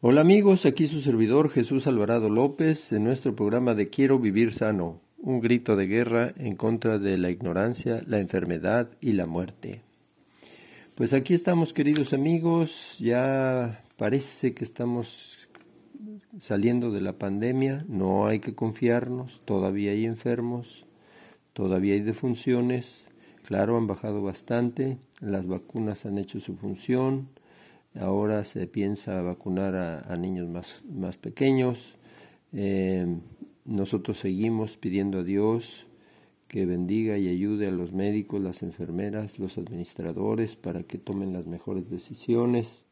Hola amigos, aquí su servidor Jesús Alvarado López en nuestro programa de Quiero vivir sano, un grito de guerra en contra de la ignorancia, la enfermedad y la muerte. Pues aquí estamos queridos amigos, ya parece que estamos saliendo de la pandemia, no hay que confiarnos, todavía hay enfermos, todavía hay defunciones, claro, han bajado bastante, las vacunas han hecho su función, Ahora se piensa vacunar a, niños más, más pequeños. Eh, nosotros seguimos pidiendo a Dios que bendiga y ayude a los médicos, las enfermeras, los administradores para que tomen las mejores decisiones,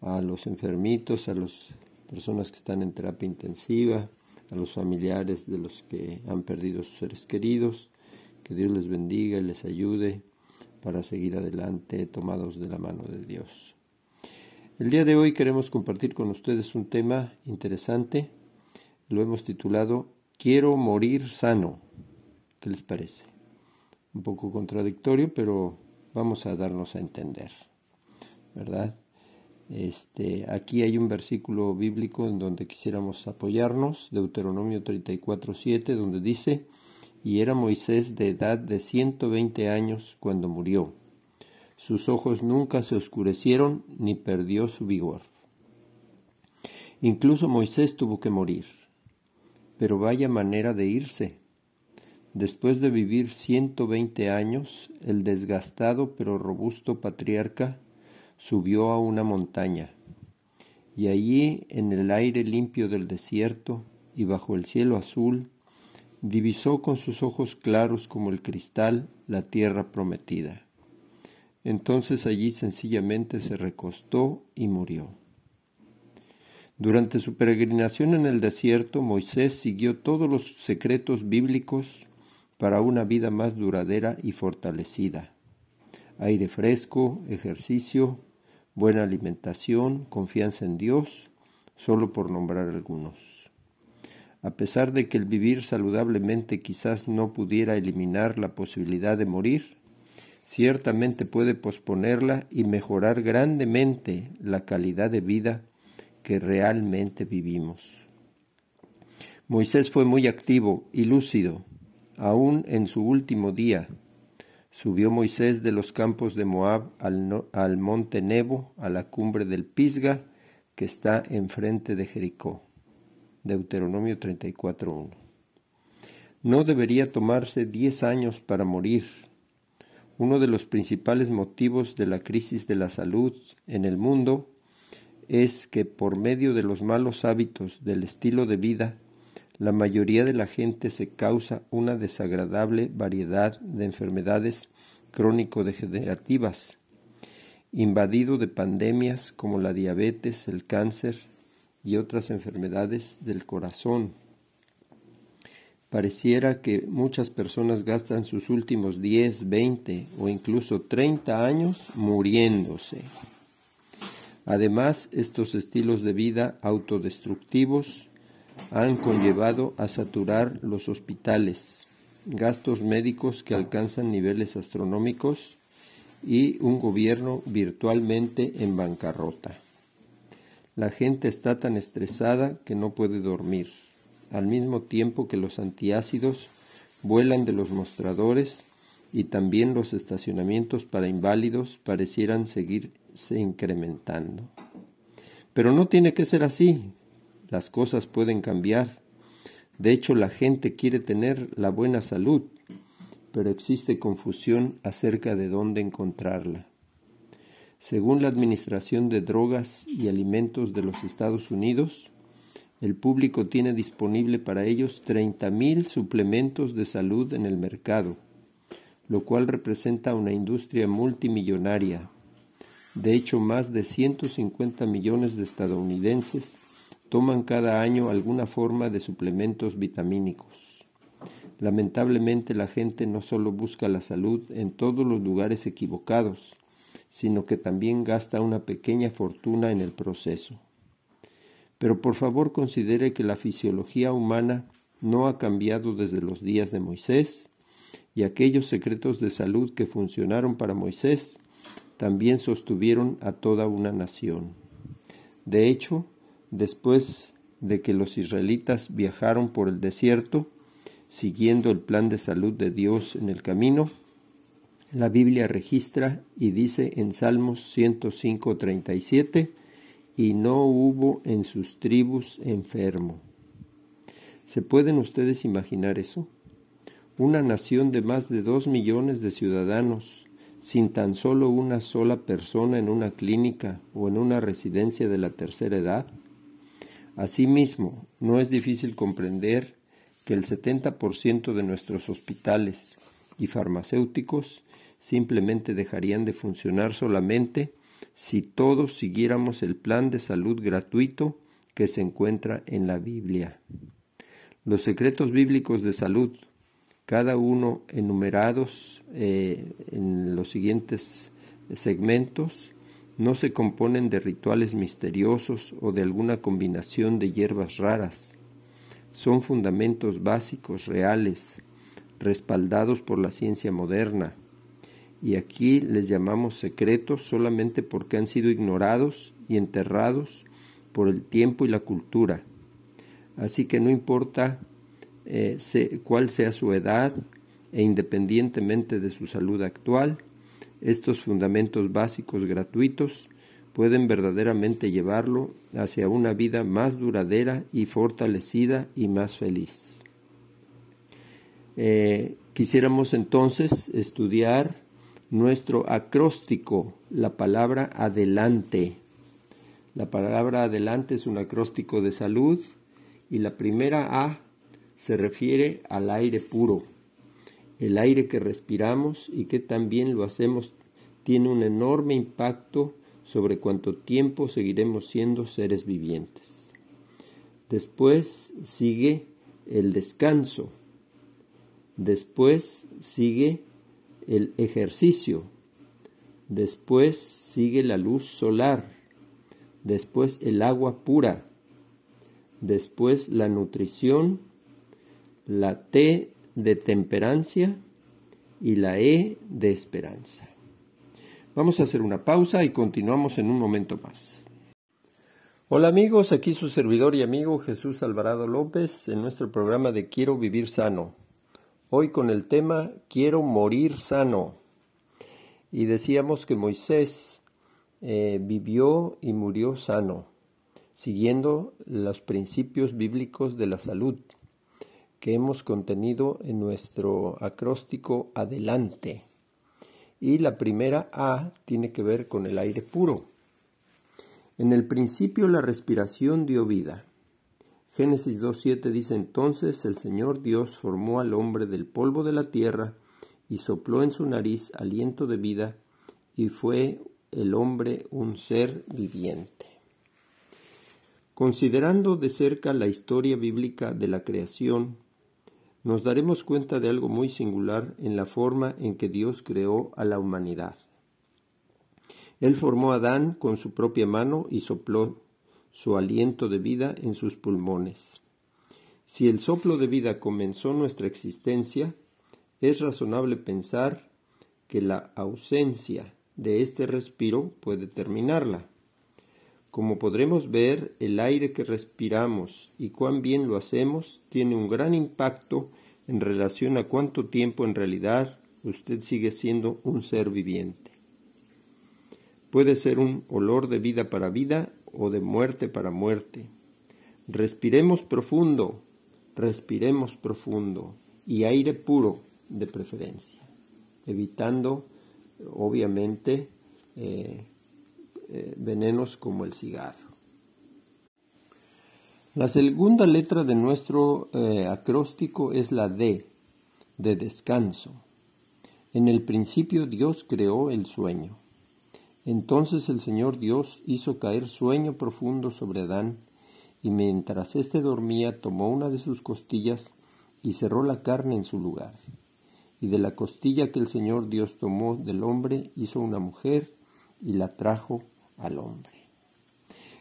a los enfermitos, a las personas que están en terapia intensiva, a los familiares de los que han perdido sus seres queridos, que Dios les bendiga y les ayude para seguir adelante tomados de la mano de Dios. El día de hoy queremos compartir con ustedes un tema interesante. Lo hemos titulado Quiero morir sano. ¿Qué les parece? Un poco contradictorio, pero vamos a darnos a entender. ¿Verdad? Este, aquí hay un versículo bíblico en donde quisiéramos apoyarnos, Deuteronomio 34:7, donde dice, y era Moisés de edad de 120 años cuando murió sus ojos nunca se oscurecieron ni perdió su vigor. Incluso Moisés tuvo que morir. Pero vaya manera de irse. Después de vivir ciento veinte años, el desgastado pero robusto patriarca subió a una montaña, y allí, en el aire limpio del desierto y bajo el cielo azul, divisó con sus ojos claros como el cristal la tierra prometida. Entonces allí sencillamente se recostó y murió. Durante su peregrinación en el desierto, Moisés siguió todos los secretos bíblicos para una vida más duradera y fortalecida. Aire fresco, ejercicio, buena alimentación, confianza en Dios, solo por nombrar algunos. A pesar de que el vivir saludablemente quizás no pudiera eliminar la posibilidad de morir, ciertamente puede posponerla y mejorar grandemente la calidad de vida que realmente vivimos. Moisés fue muy activo y lúcido, aún en su último día. Subió Moisés de los campos de Moab al, monte Nebo, a la cumbre del Pisga, que está enfrente de Jericó. Deuteronomio 34.1. No debería tomarse diez años para morir, uno de los principales motivos de la crisis de la salud en el mundo es que por medio de los malos hábitos del estilo de vida, la mayoría de la gente se causa una desagradable variedad de enfermedades crónico-degenerativas, invadido de pandemias como la diabetes, el cáncer y otras enfermedades del corazón. Pareciera que muchas personas gastan sus últimos 10, 20 o incluso 30 años muriéndose. Además, estos estilos de vida autodestructivos han conllevado a saturar los hospitales, gastos médicos que alcanzan niveles astronómicos y un gobierno virtualmente en bancarrota. La gente está tan estresada que no puede dormir al mismo tiempo que los antiácidos vuelan de los mostradores y también los estacionamientos para inválidos parecieran seguirse incrementando. Pero no tiene que ser así. Las cosas pueden cambiar. De hecho, la gente quiere tener la buena salud, pero existe confusión acerca de dónde encontrarla. Según la Administración de Drogas y Alimentos de los Estados Unidos, el público tiene disponible para ellos 30.000 suplementos de salud en el mercado, lo cual representa una industria multimillonaria. De hecho, más de 150 millones de estadounidenses toman cada año alguna forma de suplementos vitamínicos. Lamentablemente la gente no solo busca la salud en todos los lugares equivocados, sino que también gasta una pequeña fortuna en el proceso. Pero por favor considere que la fisiología humana no ha cambiado desde los días de Moisés, y aquellos secretos de salud que funcionaron para Moisés también sostuvieron a toda una nación. De hecho, después de que los israelitas viajaron por el desierto, siguiendo el plan de salud de Dios en el camino, la Biblia registra y dice en Salmos 105:37, y no hubo en sus tribus enfermo. ¿Se pueden ustedes imaginar eso? Una nación de más de dos millones de ciudadanos, sin tan solo una sola persona en una clínica o en una residencia de la tercera edad. Asimismo, no es difícil comprender que el 70% de nuestros hospitales y farmacéuticos simplemente dejarían de funcionar solamente si todos siguiéramos el plan de salud gratuito que se encuentra en la Biblia. Los secretos bíblicos de salud, cada uno enumerados eh, en los siguientes segmentos, no se componen de rituales misteriosos o de alguna combinación de hierbas raras. Son fundamentos básicos, reales, respaldados por la ciencia moderna, y aquí les llamamos secretos solamente porque han sido ignorados y enterrados por el tiempo y la cultura. Así que no importa eh, cuál sea su edad e independientemente de su salud actual, estos fundamentos básicos gratuitos pueden verdaderamente llevarlo hacia una vida más duradera y fortalecida y más feliz. Eh, quisiéramos entonces estudiar nuestro acróstico, la palabra adelante. La palabra adelante es un acróstico de salud y la primera A se refiere al aire puro. El aire que respiramos y que también lo hacemos tiene un enorme impacto sobre cuánto tiempo seguiremos siendo seres vivientes. Después sigue el descanso. Después sigue el ejercicio, después sigue la luz solar, después el agua pura, después la nutrición, la T de temperancia y la E de esperanza. Vamos a hacer una pausa y continuamos en un momento más. Hola amigos, aquí su servidor y amigo Jesús Alvarado López en nuestro programa de Quiero Vivir Sano. Hoy con el tema Quiero morir sano. Y decíamos que Moisés eh, vivió y murió sano, siguiendo los principios bíblicos de la salud que hemos contenido en nuestro acróstico adelante. Y la primera A tiene que ver con el aire puro. En el principio la respiración dio vida. Génesis 2.7 dice entonces el Señor Dios formó al hombre del polvo de la tierra y sopló en su nariz aliento de vida y fue el hombre un ser viviente. Considerando de cerca la historia bíblica de la creación, nos daremos cuenta de algo muy singular en la forma en que Dios creó a la humanidad. Él formó a Adán con su propia mano y sopló su aliento de vida en sus pulmones. Si el soplo de vida comenzó nuestra existencia, es razonable pensar que la ausencia de este respiro puede terminarla. Como podremos ver, el aire que respiramos y cuán bien lo hacemos tiene un gran impacto en relación a cuánto tiempo en realidad usted sigue siendo un ser viviente. Puede ser un olor de vida para vida o de muerte para muerte. Respiremos profundo, respiremos profundo y aire puro de preferencia, evitando obviamente eh, eh, venenos como el cigarro. La segunda letra de nuestro eh, acróstico es la D, de descanso. En el principio Dios creó el sueño. Entonces el Señor Dios hizo caer sueño profundo sobre Adán, y mientras éste dormía tomó una de sus costillas y cerró la carne en su lugar. Y de la costilla que el Señor Dios tomó del hombre hizo una mujer y la trajo al hombre.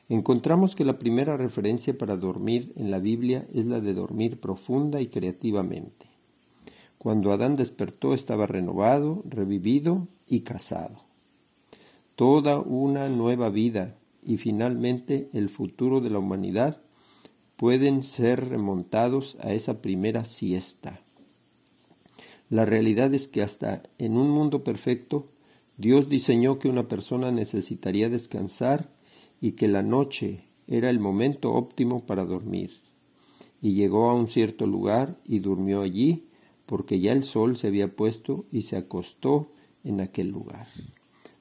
Encontramos que la primera referencia para dormir en la Biblia es la de dormir profunda y creativamente. Cuando Adán despertó estaba renovado, revivido y casado toda una nueva vida y finalmente el futuro de la humanidad pueden ser remontados a esa primera siesta. La realidad es que hasta en un mundo perfecto, Dios diseñó que una persona necesitaría descansar y que la noche era el momento óptimo para dormir. Y llegó a un cierto lugar y durmió allí, porque ya el sol se había puesto y se acostó en aquel lugar.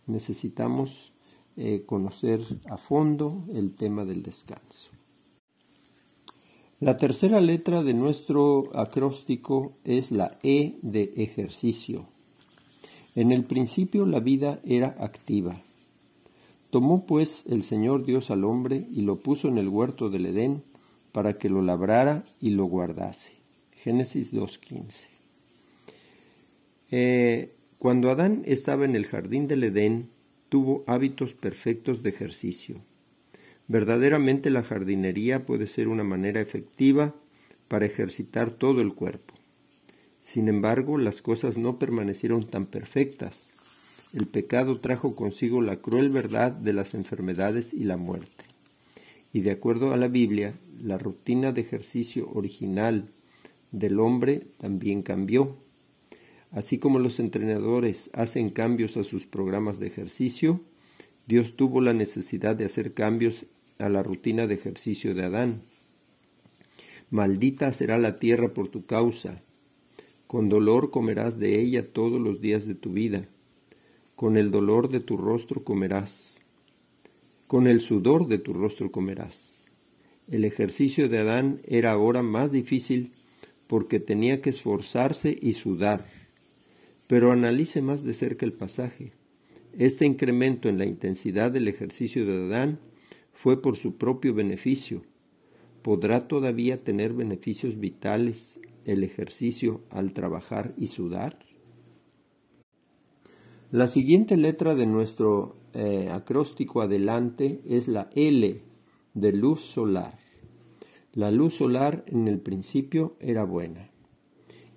Necesitamos eh, conocer a fondo el tema del descanso. La tercera letra de nuestro acróstico es la E de ejercicio. En el principio la vida era activa. Tomó pues el Señor Dios al hombre y lo puso en el huerto del Edén para que lo labrara y lo guardase. Génesis 2.15. Eh, cuando Adán estaba en el jardín del Edén, tuvo hábitos perfectos de ejercicio. Verdaderamente la jardinería puede ser una manera efectiva para ejercitar todo el cuerpo. Sin embargo, las cosas no permanecieron tan perfectas. El pecado trajo consigo la cruel verdad de las enfermedades y la muerte. Y de acuerdo a la Biblia, la rutina de ejercicio original del hombre también cambió. Así como los entrenadores hacen cambios a sus programas de ejercicio, Dios tuvo la necesidad de hacer cambios a la rutina de ejercicio de Adán. Maldita será la tierra por tu causa. Con dolor comerás de ella todos los días de tu vida. Con el dolor de tu rostro comerás. Con el sudor de tu rostro comerás. El ejercicio de Adán era ahora más difícil porque tenía que esforzarse y sudar. Pero analice más de cerca el pasaje. Este incremento en la intensidad del ejercicio de Adán fue por su propio beneficio. ¿Podrá todavía tener beneficios vitales el ejercicio al trabajar y sudar? La siguiente letra de nuestro eh, acróstico adelante es la L de luz solar. La luz solar en el principio era buena.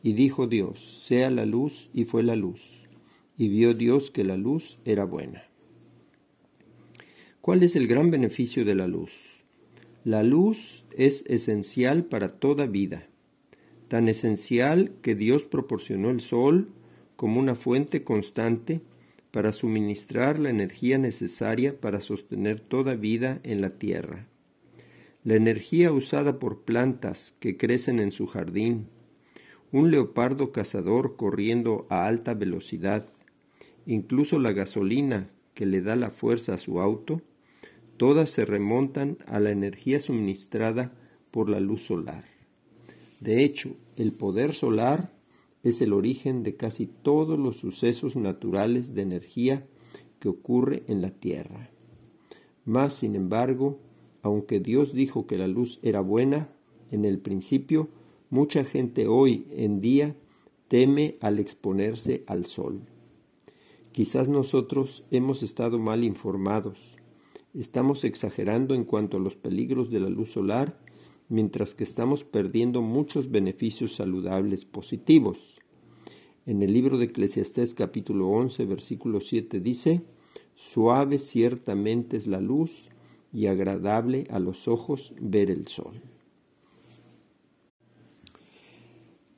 Y dijo Dios, sea la luz, y fue la luz. Y vio Dios que la luz era buena. ¿Cuál es el gran beneficio de la luz? La luz es esencial para toda vida, tan esencial que Dios proporcionó el sol como una fuente constante para suministrar la energía necesaria para sostener toda vida en la tierra. La energía usada por plantas que crecen en su jardín, un leopardo cazador corriendo a alta velocidad, incluso la gasolina que le da la fuerza a su auto, Todas se remontan a la energía suministrada por la luz solar. De hecho, el poder solar es el origen de casi todos los sucesos naturales de energía que ocurre en la Tierra. Mas, sin embargo, aunque Dios dijo que la luz era buena, en el principio, mucha gente hoy en día teme al exponerse al sol. Quizás nosotros hemos estado mal informados, estamos exagerando en cuanto a los peligros de la luz solar, mientras que estamos perdiendo muchos beneficios saludables positivos. En el libro de Eclesiastés capítulo 11 versículo 7 dice, Suave ciertamente es la luz y agradable a los ojos ver el sol.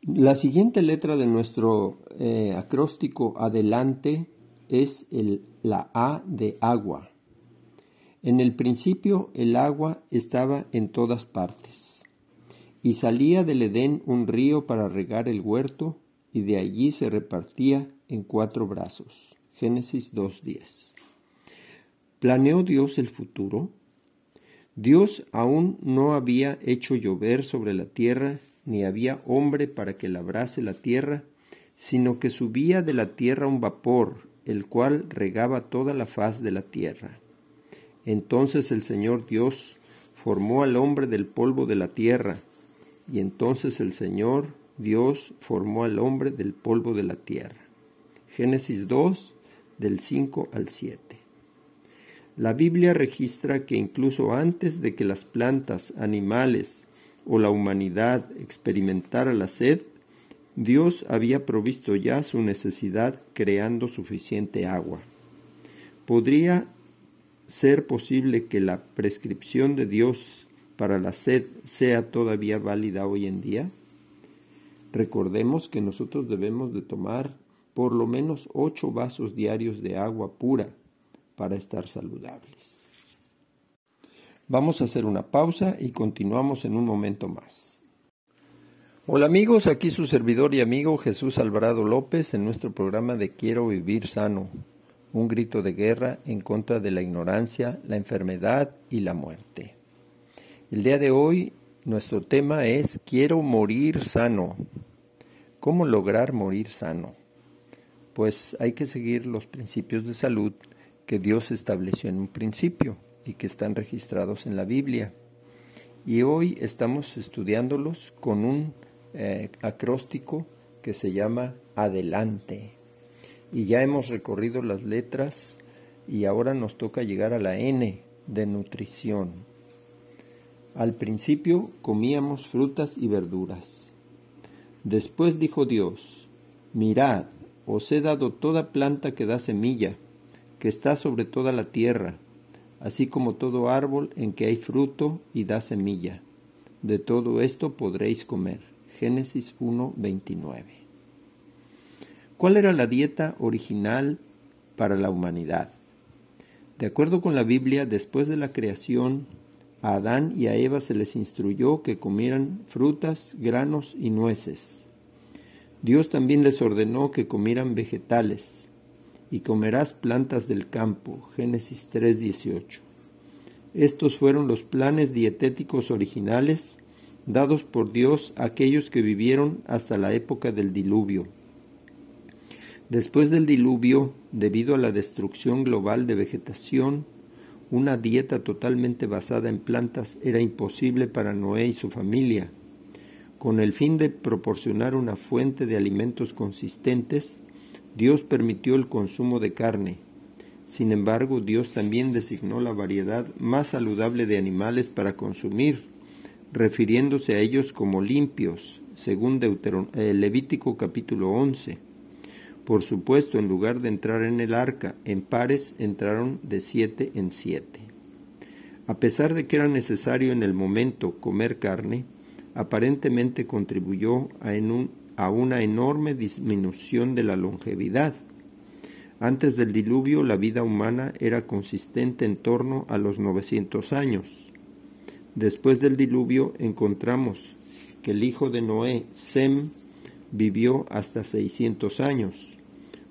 La siguiente letra de nuestro eh, acróstico adelante es el, la A de agua. En el principio el agua estaba en todas partes, y salía del Edén un río para regar el huerto, y de allí se repartía en cuatro brazos. Génesis 2.10. ¿Planeó Dios el futuro? Dios aún no había hecho llover sobre la tierra, ni había hombre para que labrase la tierra, sino que subía de la tierra un vapor, el cual regaba toda la faz de la tierra. Entonces el Señor Dios formó al hombre del polvo de la tierra, y entonces el Señor Dios formó al hombre del polvo de la tierra. Génesis 2, del 5 al 7. La Biblia registra que incluso antes de que las plantas, animales o la humanidad experimentara la sed, Dios había provisto ya su necesidad creando suficiente agua. Podría ser posible que la prescripción de Dios para la sed sea todavía válida hoy en día? Recordemos que nosotros debemos de tomar por lo menos ocho vasos diarios de agua pura para estar saludables. Vamos a hacer una pausa y continuamos en un momento más. Hola amigos, aquí su servidor y amigo Jesús Alvarado López en nuestro programa de Quiero vivir sano, un grito de guerra en contra de la ignorancia, la enfermedad y la muerte. El día de hoy nuestro tema es Quiero morir sano. ¿Cómo lograr morir sano? Pues hay que seguir los principios de salud que Dios estableció en un principio y que están registrados en la Biblia. Y hoy estamos estudiándolos con un eh, acróstico que se llama Adelante. Y ya hemos recorrido las letras y ahora nos toca llegar a la N de nutrición. Al principio comíamos frutas y verduras. Después dijo Dios, mirad, os he dado toda planta que da semilla, que está sobre toda la tierra, así como todo árbol en que hay fruto y da semilla. De todo esto podréis comer. Génesis 1:29. ¿Cuál era la dieta original para la humanidad? De acuerdo con la Biblia, después de la creación, a Adán y a Eva se les instruyó que comieran frutas, granos y nueces. Dios también les ordenó que comieran vegetales, y comerás plantas del campo. Génesis 3:18. Estos fueron los planes dietéticos originales dados por Dios a aquellos que vivieron hasta la época del diluvio. Después del diluvio, debido a la destrucción global de vegetación, una dieta totalmente basada en plantas era imposible para Noé y su familia. Con el fin de proporcionar una fuente de alimentos consistentes, Dios permitió el consumo de carne. Sin embargo, Dios también designó la variedad más saludable de animales para consumir, refiriéndose a ellos como limpios, según eh, Levítico capítulo 11. Por supuesto, en lugar de entrar en el arca en pares, entraron de siete en siete. A pesar de que era necesario en el momento comer carne, aparentemente contribuyó a, en un, a una enorme disminución de la longevidad. Antes del diluvio la vida humana era consistente en torno a los 900 años. Después del diluvio encontramos que el hijo de Noé, Sem, vivió hasta 600 años.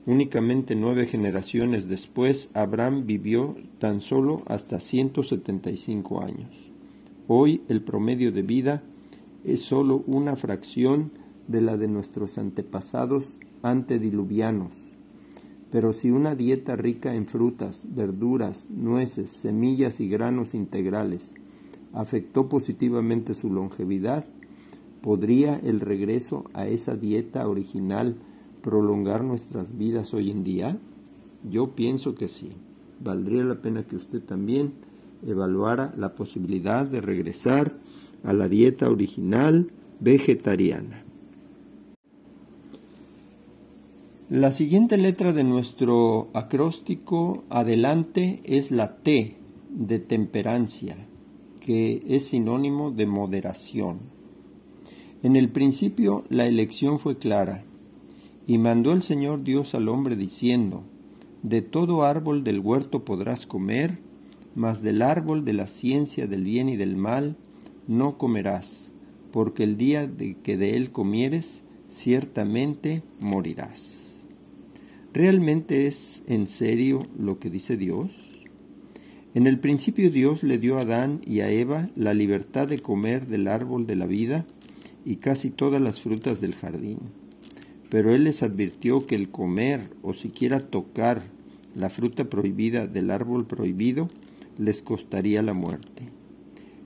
Únicamente nueve generaciones después, Abraham vivió tan solo hasta 175 años. Hoy el promedio de vida es solo una fracción de la de nuestros antepasados antediluvianos. Pero si una dieta rica en frutas, verduras, nueces, semillas y granos integrales afectó positivamente su longevidad, ¿podría el regreso a esa dieta original prolongar nuestras vidas hoy en día? Yo pienso que sí. Valdría la pena que usted también evaluara la posibilidad de regresar a la dieta original vegetariana. La siguiente letra de nuestro acróstico adelante es la T de temperancia, que es sinónimo de moderación. En el principio la elección fue clara, y mandó el Señor Dios al hombre diciendo, De todo árbol del huerto podrás comer, mas del árbol de la ciencia del bien y del mal no comerás, porque el día de que de él comieres, ciertamente morirás. ¿Realmente es en serio lo que dice Dios? En el principio Dios le dio a Adán y a Eva la libertad de comer del árbol de la vida y casi todas las frutas del jardín. Pero Él les advirtió que el comer o siquiera tocar la fruta prohibida del árbol prohibido les costaría la muerte.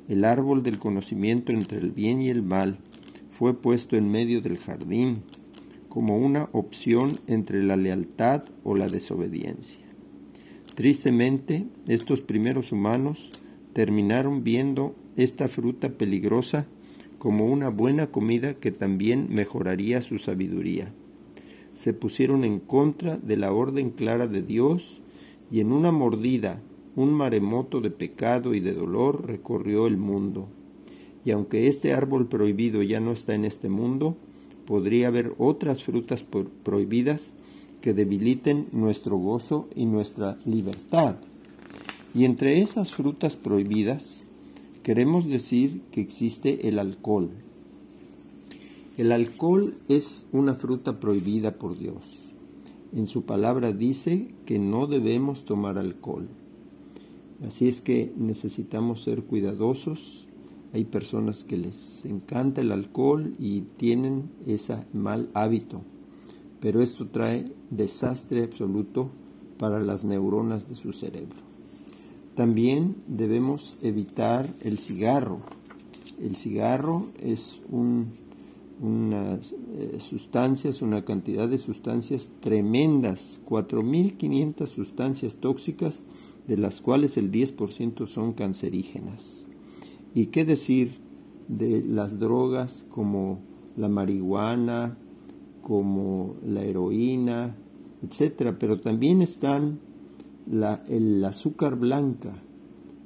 El árbol del conocimiento entre el bien y el mal fue puesto en medio del jardín como una opción entre la lealtad o la desobediencia. Tristemente, estos primeros humanos terminaron viendo esta fruta peligrosa como una buena comida que también mejoraría su sabiduría. Se pusieron en contra de la orden clara de Dios y en una mordida un maremoto de pecado y de dolor recorrió el mundo. Y aunque este árbol prohibido ya no está en este mundo, podría haber otras frutas prohibidas que debiliten nuestro gozo y nuestra libertad. Y entre esas frutas prohibidas, queremos decir que existe el alcohol. El alcohol es una fruta prohibida por Dios. En su palabra dice que no debemos tomar alcohol. Así es que necesitamos ser cuidadosos. Hay personas que les encanta el alcohol y tienen ese mal hábito, pero esto trae desastre absoluto para las neuronas de su cerebro. También debemos evitar el cigarro. El cigarro es un, unas eh, sustancias, una cantidad de sustancias tremendas, 4.500 sustancias tóxicas de las cuales el 10% son cancerígenas. ¿Y qué decir de las drogas como la marihuana, como la heroína, etcétera? Pero también están la, el azúcar blanca,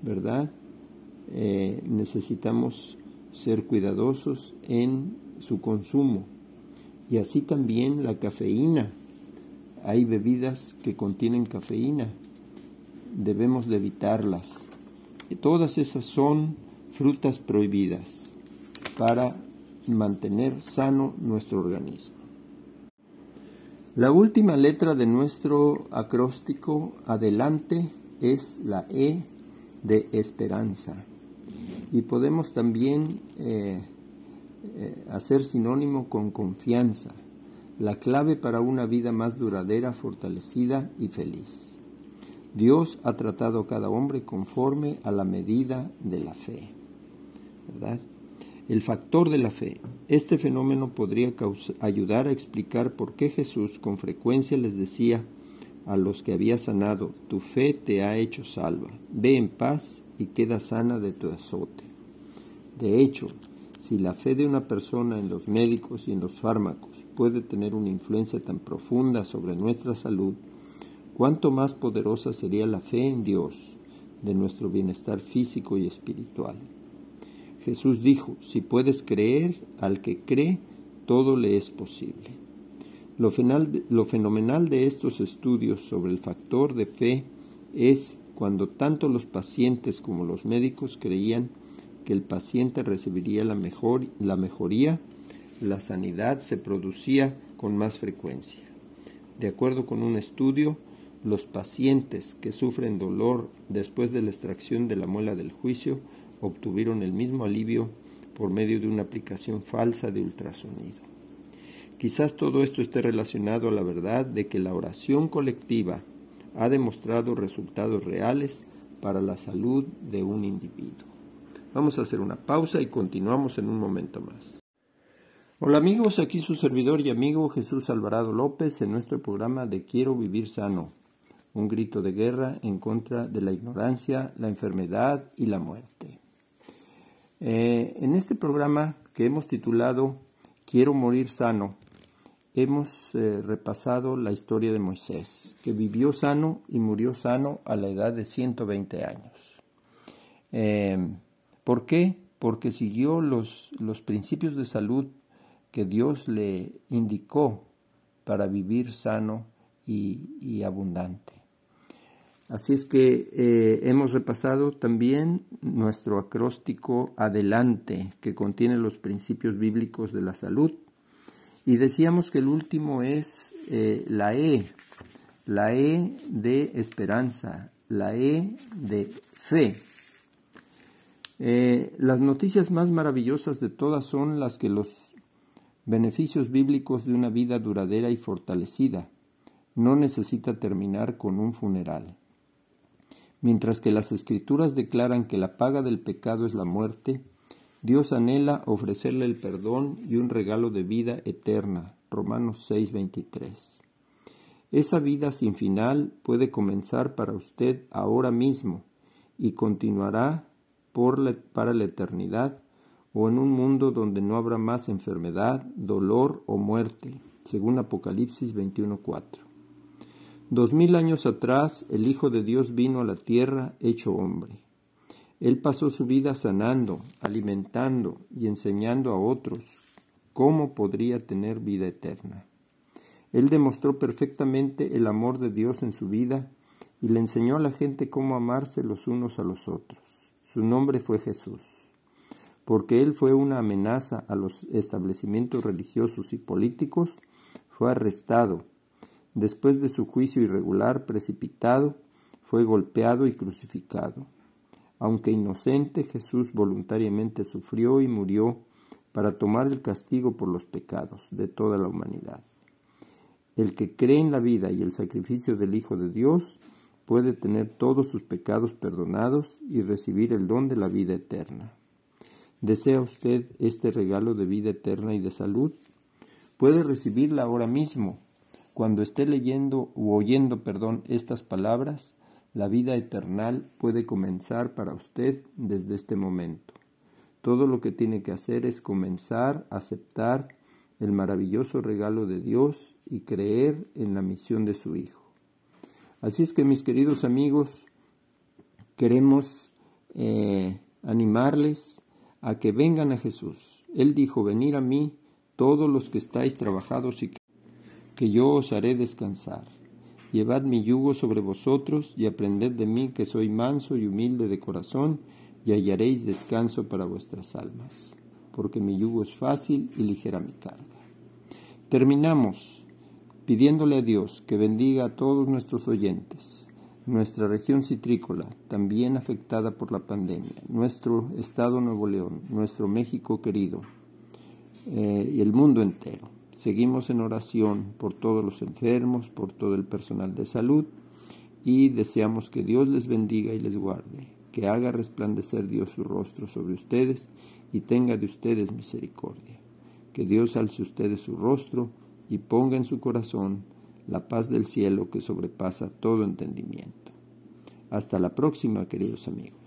¿verdad? Eh, necesitamos ser cuidadosos en su consumo. Y así también la cafeína. Hay bebidas que contienen cafeína debemos de evitarlas. Todas esas son frutas prohibidas para mantener sano nuestro organismo. La última letra de nuestro acróstico adelante es la E de esperanza. Y podemos también eh, eh, hacer sinónimo con confianza, la clave para una vida más duradera, fortalecida y feliz. Dios ha tratado a cada hombre conforme a la medida de la fe. ¿Verdad? El factor de la fe. Este fenómeno podría ayudar a explicar por qué Jesús con frecuencia les decía a los que había sanado, tu fe te ha hecho salva, ve en paz y queda sana de tu azote. De hecho, si la fe de una persona en los médicos y en los fármacos puede tener una influencia tan profunda sobre nuestra salud, cuánto más poderosa sería la fe en Dios de nuestro bienestar físico y espiritual. Jesús dijo, si puedes creer, al que cree, todo le es posible. Lo, lo fenomenal de estos estudios sobre el factor de fe es cuando tanto los pacientes como los médicos creían que el paciente recibiría la, mejor, la mejoría, la sanidad se producía con más frecuencia. De acuerdo con un estudio, los pacientes que sufren dolor después de la extracción de la muela del juicio obtuvieron el mismo alivio por medio de una aplicación falsa de ultrasonido. Quizás todo esto esté relacionado a la verdad de que la oración colectiva ha demostrado resultados reales para la salud de un individuo. Vamos a hacer una pausa y continuamos en un momento más. Hola amigos, aquí su servidor y amigo Jesús Alvarado López en nuestro programa de Quiero Vivir Sano un grito de guerra en contra de la ignorancia, la enfermedad y la muerte. Eh, en este programa que hemos titulado Quiero morir sano, hemos eh, repasado la historia de Moisés, que vivió sano y murió sano a la edad de 120 años. Eh, ¿Por qué? Porque siguió los, los principios de salud que Dios le indicó para vivir sano y abundante. Así es que eh, hemos repasado también nuestro acróstico adelante, que contiene los principios bíblicos de la salud. Y decíamos que el último es eh, la E, la E de esperanza, la E de fe. Eh, las noticias más maravillosas de todas son las que los beneficios bíblicos de una vida duradera y fortalecida no necesita terminar con un funeral. Mientras que las escrituras declaran que la paga del pecado es la muerte, Dios anhela ofrecerle el perdón y un regalo de vida eterna. Romanos 6:23. Esa vida sin final puede comenzar para usted ahora mismo y continuará para la eternidad o en un mundo donde no habrá más enfermedad, dolor o muerte, según Apocalipsis 21:4. Dos mil años atrás el Hijo de Dios vino a la tierra hecho hombre. Él pasó su vida sanando, alimentando y enseñando a otros cómo podría tener vida eterna. Él demostró perfectamente el amor de Dios en su vida y le enseñó a la gente cómo amarse los unos a los otros. Su nombre fue Jesús, porque Él fue una amenaza a los establecimientos religiosos y políticos, fue arrestado. Después de su juicio irregular, precipitado, fue golpeado y crucificado. Aunque inocente, Jesús voluntariamente sufrió y murió para tomar el castigo por los pecados de toda la humanidad. El que cree en la vida y el sacrificio del Hijo de Dios puede tener todos sus pecados perdonados y recibir el don de la vida eterna. ¿Desea usted este regalo de vida eterna y de salud? Puede recibirla ahora mismo. Cuando esté leyendo u oyendo, perdón, estas palabras, la vida eterna puede comenzar para usted desde este momento. Todo lo que tiene que hacer es comenzar a aceptar el maravilloso regalo de Dios y creer en la misión de su Hijo. Así es que mis queridos amigos, queremos eh, animarles a que vengan a Jesús. Él dijo, venir a mí todos los que estáis trabajados y que yo os haré descansar. Llevad mi yugo sobre vosotros y aprended de mí que soy manso y humilde de corazón y hallaréis descanso para vuestras almas, porque mi yugo es fácil y ligera mi carga. Terminamos pidiéndole a Dios que bendiga a todos nuestros oyentes, nuestra región citrícola, también afectada por la pandemia, nuestro estado Nuevo León, nuestro México querido eh, y el mundo entero. Seguimos en oración por todos los enfermos, por todo el personal de salud y deseamos que Dios les bendiga y les guarde, que haga resplandecer Dios su rostro sobre ustedes y tenga de ustedes misericordia. Que Dios alce ustedes su rostro y ponga en su corazón la paz del cielo que sobrepasa todo entendimiento. Hasta la próxima, queridos amigos.